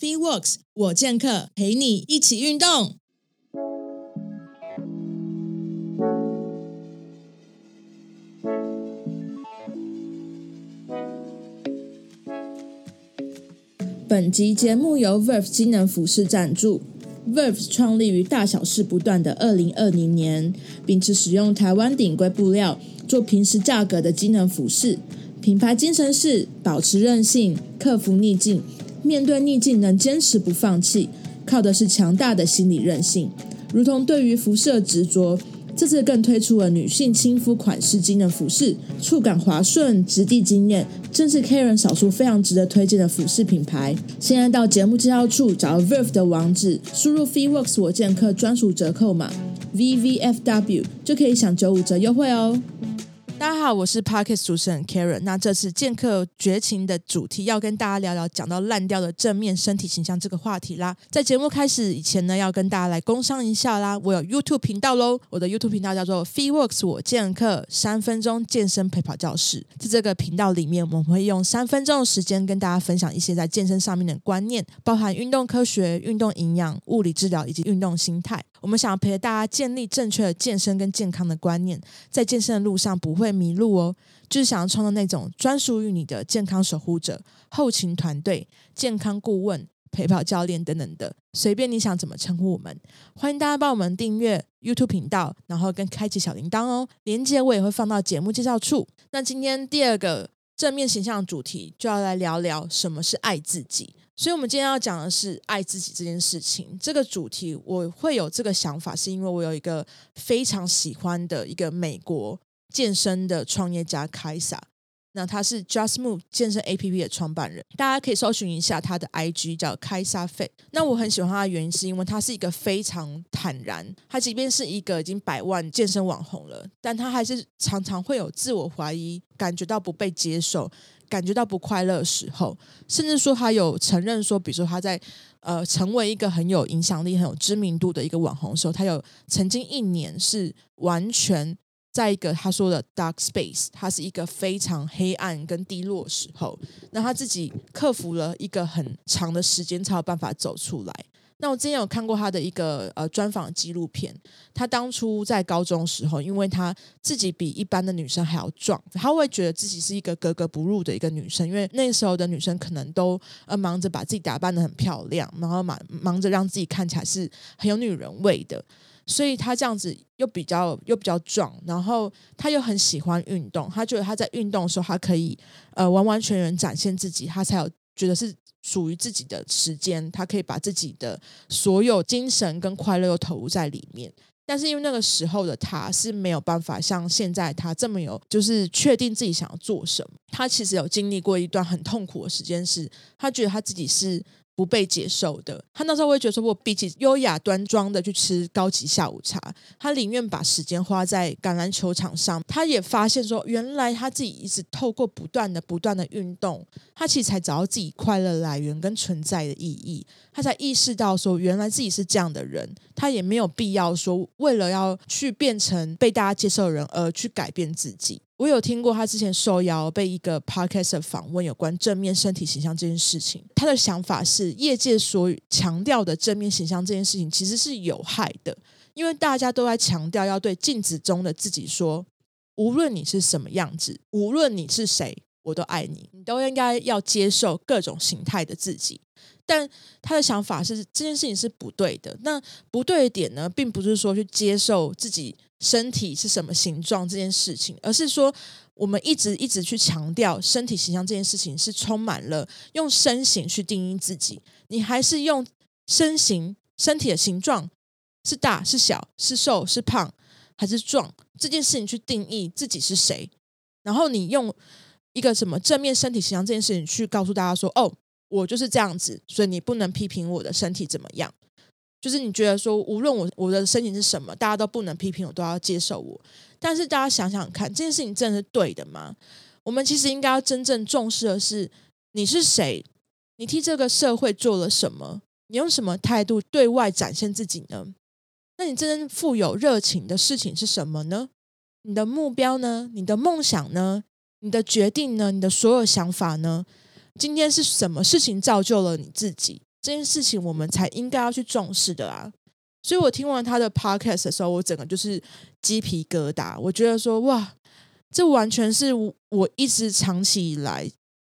Fitworks，我健客陪你一起运动。本集节目由 Verve 机能服饰赞助。Verve 创立于大小事不断的二零二零年，秉持使用台湾顶规布料做平时价格的机能服饰。品牌精神是保持韧性，克服逆境。面对逆境能坚持不放弃，靠的是强大的心理韧性。如同对于服饰的执着，这次更推出了女性亲肤款式机能服饰，触感滑顺，质地惊艳，正是 Karen 少数非常值得推荐的服饰品牌。现在到节目介绍处找 Verve 的网址，输入 Fitworks 我剑客专属折扣码 VVFW 就可以享九五折优惠哦。大家好，我是 Parkes 主持人 Karen。那这次健客绝情的主题要跟大家聊聊讲到烂掉的正面身体形象这个话题啦。在节目开始以前呢，要跟大家来工商一下啦。我有 YouTube 频道喽，我的 YouTube 频道叫做 Fitworks 我健客三分钟健身陪跑教室。在这个频道里面，我们会用三分钟的时间跟大家分享一些在健身上面的观念，包含运动科学、运动营养、物理治疗以及运动心态。我们想要陪大家建立正确的健身跟健康的观念，在健身的路上不会迷路哦。就是想要创造那种专属于你的健康守护者、后勤团队、健康顾问、陪跑教练等等的，随便你想怎么称呼我们。欢迎大家帮我们订阅 YouTube 频道，然后跟开启小铃铛哦。连接我也会放到节目介绍处。那今天第二个正面形象主题，就要来聊聊什么是爱自己。所以，我们今天要讲的是爱自己这件事情。这个主题我会有这个想法，是因为我有一个非常喜欢的一个美国健身的创业家凯撒。那他是 Just Move 健身 APP 的创办人，大家可以搜寻一下他的 IG 叫凯撒 Fit。那我很喜欢他的原因，是因为他是一个非常坦然。他即便是一个已经百万健身网红了，但他还是常常会有自我怀疑，感觉到不被接受。感觉到不快乐的时候，甚至说他有承认说，比如说他在呃成为一个很有影响力、很有知名度的一个网红的时候，他有曾经一年是完全在一个他说的 dark space，他是一个非常黑暗跟低落的时候，那他自己克服了一个很长的时间才有办法走出来。那我之前有看过他的一个呃专访纪录片，他当初在高中时候，因为他自己比一般的女生还要壮，他会觉得自己是一个格格不入的一个女生，因为那时候的女生可能都呃忙着把自己打扮得很漂亮，然后忙忙着让自己看起来是很有女人味的，所以他这样子又比较又比较壮，然后他又很喜欢运动，他觉得他在运动的时候，他可以呃完完全全展现自己，他才有觉得是。属于自己的时间，他可以把自己的所有精神跟快乐都投入在里面。但是因为那个时候的他是没有办法像现在他这么有，就是确定自己想要做什么。他其实有经历过一段很痛苦的时间，是他觉得他自己是。不被接受的，他那时候会觉得说，我比起优雅端庄的去吃高级下午茶，他宁愿把时间花在橄榄球场上。他也发现说，原来他自己一直透过不断的、不断的运动，他其实才找到自己快乐来源跟存在的意义。他才意识到说，原来自己是这样的人，他也没有必要说，为了要去变成被大家接受的人而去改变自己。我有听过他之前受邀被一个 podcast 访问有关正面身体形象这件事情，他的想法是业界所强调的正面形象这件事情其实是有害的，因为大家都在强调要对镜子中的自己说，无论你是什么样子，无论你是谁，我都爱你，你都应该要接受各种形态的自己。但他的想法是这件事情是不对的，那不对的点呢，并不是说去接受自己。身体是什么形状这件事情，而是说我们一直一直去强调身体形象这件事情是充满了用身形去定义自己，你还是用身形身体的形状是大是小是瘦是胖还是壮这件事情去定义自己是谁，然后你用一个什么正面身体形象这件事情去告诉大家说，哦，我就是这样子，所以你不能批评我的身体怎么样。就是你觉得说，无论我我的身形是什么，大家都不能批评我，都要接受我。但是大家想想看，这件事情真的是对的吗？我们其实应该要真正重视的是，你是谁？你替这个社会做了什么？你用什么态度对外展现自己呢？那你真正富有热情的事情是什么呢？你的目标呢？你的梦想呢？你的决定呢？你的所有想法呢？今天是什么事情造就了你自己？这件事情我们才应该要去重视的啊。所以我听完他的 podcast 的时候，我整个就是鸡皮疙瘩。我觉得说，哇，这完全是我一直长期以来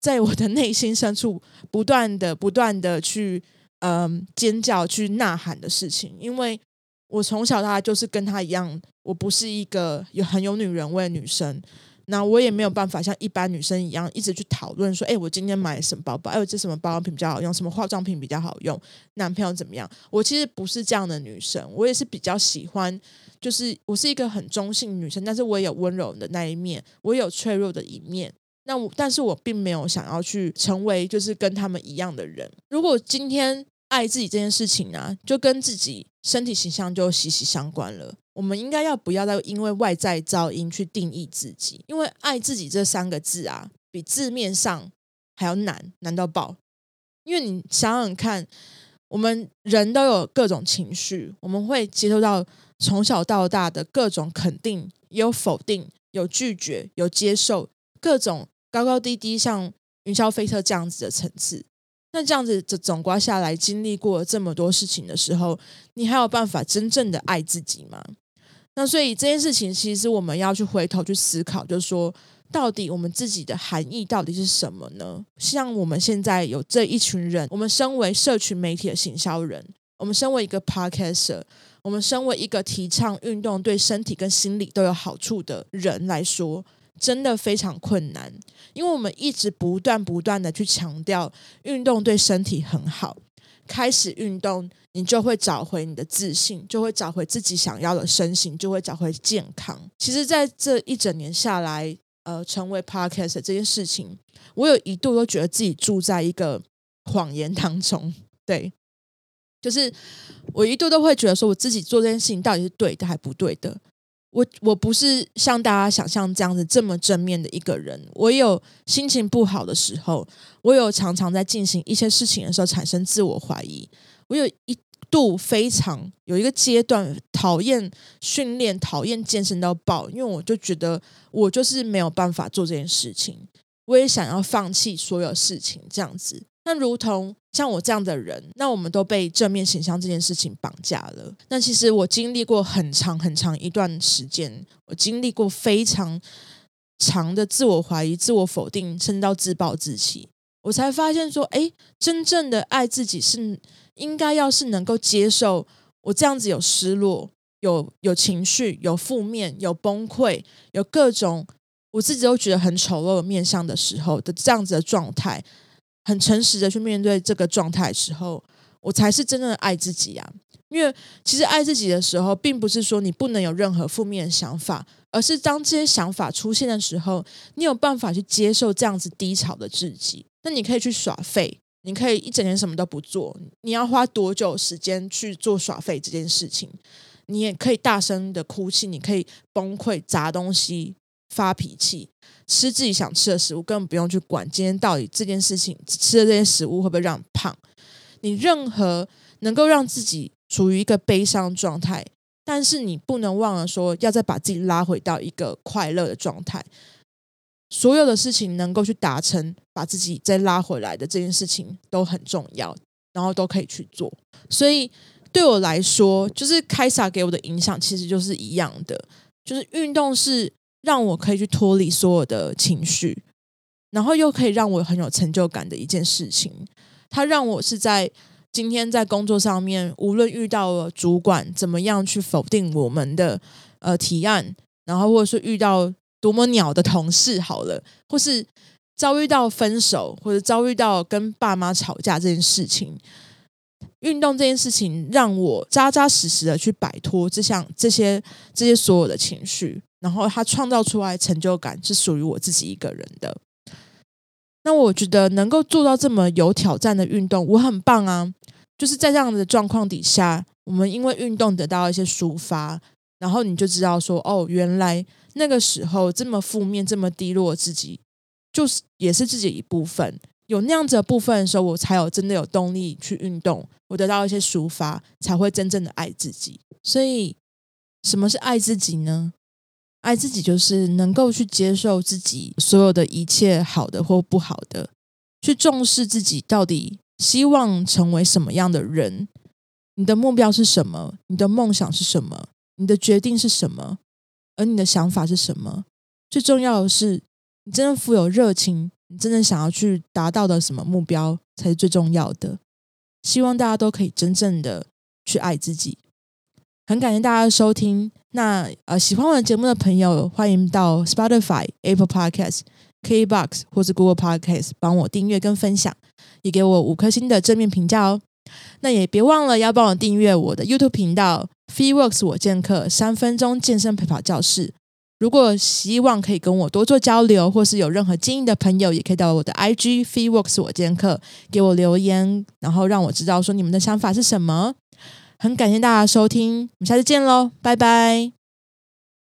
在我的内心深处不断的、不断的去嗯、尖叫、去呐喊的事情。因为我从小到大就是跟他一样，我不是一个有很有女人味的女生。那我也没有办法像一般女生一样，一直去讨论说，哎，我今天买什么包包？哎，我这什么保养品比较好用？什么化妆品比较好用？男朋友怎么样？我其实不是这样的女生，我也是比较喜欢，就是我是一个很中性女生，但是我也有温柔的那一面，我也有脆弱的一面。那我，但是我并没有想要去成为就是跟他们一样的人。如果今天爱自己这件事情、啊，就跟自己身体形象就息息相关了。我们应该要不要再因为外在噪音去定义自己？因为爱自己这三个字啊，比字面上还要难，难到爆。因为你想想看，我们人都有各种情绪，我们会接受到从小到大的各种肯定，有否定，有拒绝，有接受，各种高高低低，像云霄飞车这样子的层次。那这样子这总括下来，经历过这么多事情的时候，你还有办法真正的爱自己吗？那所以这件事情，其实我们要去回头去思考，就是说，到底我们自己的含义到底是什么呢？像我们现在有这一群人，我们身为社群媒体的行销人，我们身为一个 podcaster，我们身为一个提倡运动对身体跟心理都有好处的人来说，真的非常困难，因为我们一直不断不断的去强调运动对身体很好。开始运动，你就会找回你的自信，就会找回自己想要的身形，就会找回健康。其实，在这一整年下来，呃，成为 Podcast 这件事情，我有一度都觉得自己住在一个谎言当中。对，就是我一度都会觉得说，我自己做这件事情到底是对的还不对的。我我不是像大家想象这样子这么正面的一个人，我有心情不好的时候，我有常常在进行一些事情的时候产生自我怀疑，我有一度非常有一个阶段讨厌训练、讨厌健身到爆，因为我就觉得我就是没有办法做这件事情，我也想要放弃所有事情这样子。那如同像我这样的人，那我们都被正面形象这件事情绑架了。那其实我经历过很长很长一段时间，我经历过非常长的自我怀疑、自我否定，甚至到自暴自弃。我才发现说，哎，真正的爱自己是应该要是能够接受我这样子有失落、有有情绪、有负面、有崩溃、有各种我自己都觉得很丑陋的面相的时候的这样子的状态。很诚实的去面对这个状态的时候，我才是真正的爱自己啊！因为其实爱自己的时候，并不是说你不能有任何负面的想法，而是当这些想法出现的时候，你有办法去接受这样子低潮的自己。那你可以去耍废，你可以一整天什么都不做。你要花多久时间去做耍废这件事情？你也可以大声的哭泣，你可以崩溃砸东西。发脾气，吃自己想吃的食物，根本不用去管今天到底这件事情吃的这些食物会不会让你胖。你任何能够让自己处于一个悲伤状态，但是你不能忘了说，要再把自己拉回到一个快乐的状态。所有的事情能够去达成，把自己再拉回来的这件事情都很重要，然后都可以去做。所以对我来说，就是凯撒给我的影响其实就是一样的，就是运动是。让我可以去脱离所有的情绪，然后又可以让我很有成就感的一件事情。它让我是在今天在工作上面，无论遇到了主管怎么样去否定我们的呃提案，然后或者是遇到多么鸟的同事，好了，或是遭遇到分手，或者遭遇到跟爸妈吵架这件事情，运动这件事情让我扎扎实实的去摆脱这项这些这些所有的情绪。然后他创造出来成就感是属于我自己一个人的。那我觉得能够做到这么有挑战的运动，我很棒啊！就是在这样的状况底下，我们因为运动得到一些抒发，然后你就知道说，哦，原来那个时候这么负面、这么低落，自己就是也是自己一部分。有那样子的部分的时候，我才有真的有动力去运动，我得到一些抒发，才会真正的爱自己。所以，什么是爱自己呢？爱自己就是能够去接受自己所有的一切好的或不好的，去重视自己到底希望成为什么样的人？你的目标是什么？你的梦想是什么？你的决定是什么？而你的想法是什么？最重要的是，你真的富有热情，你真的想要去达到的什么目标才是最重要的。希望大家都可以真正的去爱自己。很感谢大家的收听。那呃，喜欢我的节目的朋友，欢迎到 Spotify、Apple Podcasts、KBox 或是 Google Podcast 帮我订阅跟分享，也给我五颗星的正面评价哦。那也别忘了要帮我订阅我的 YouTube 频道 Free Works 我健客三分钟健身陪跑教室。如果希望可以跟我多做交流，或是有任何建议的朋友，也可以到我的 IG Free Works 我健客给我留言，然后让我知道说你们的想法是什么。很感谢大家收听，我们下次见喽，拜拜。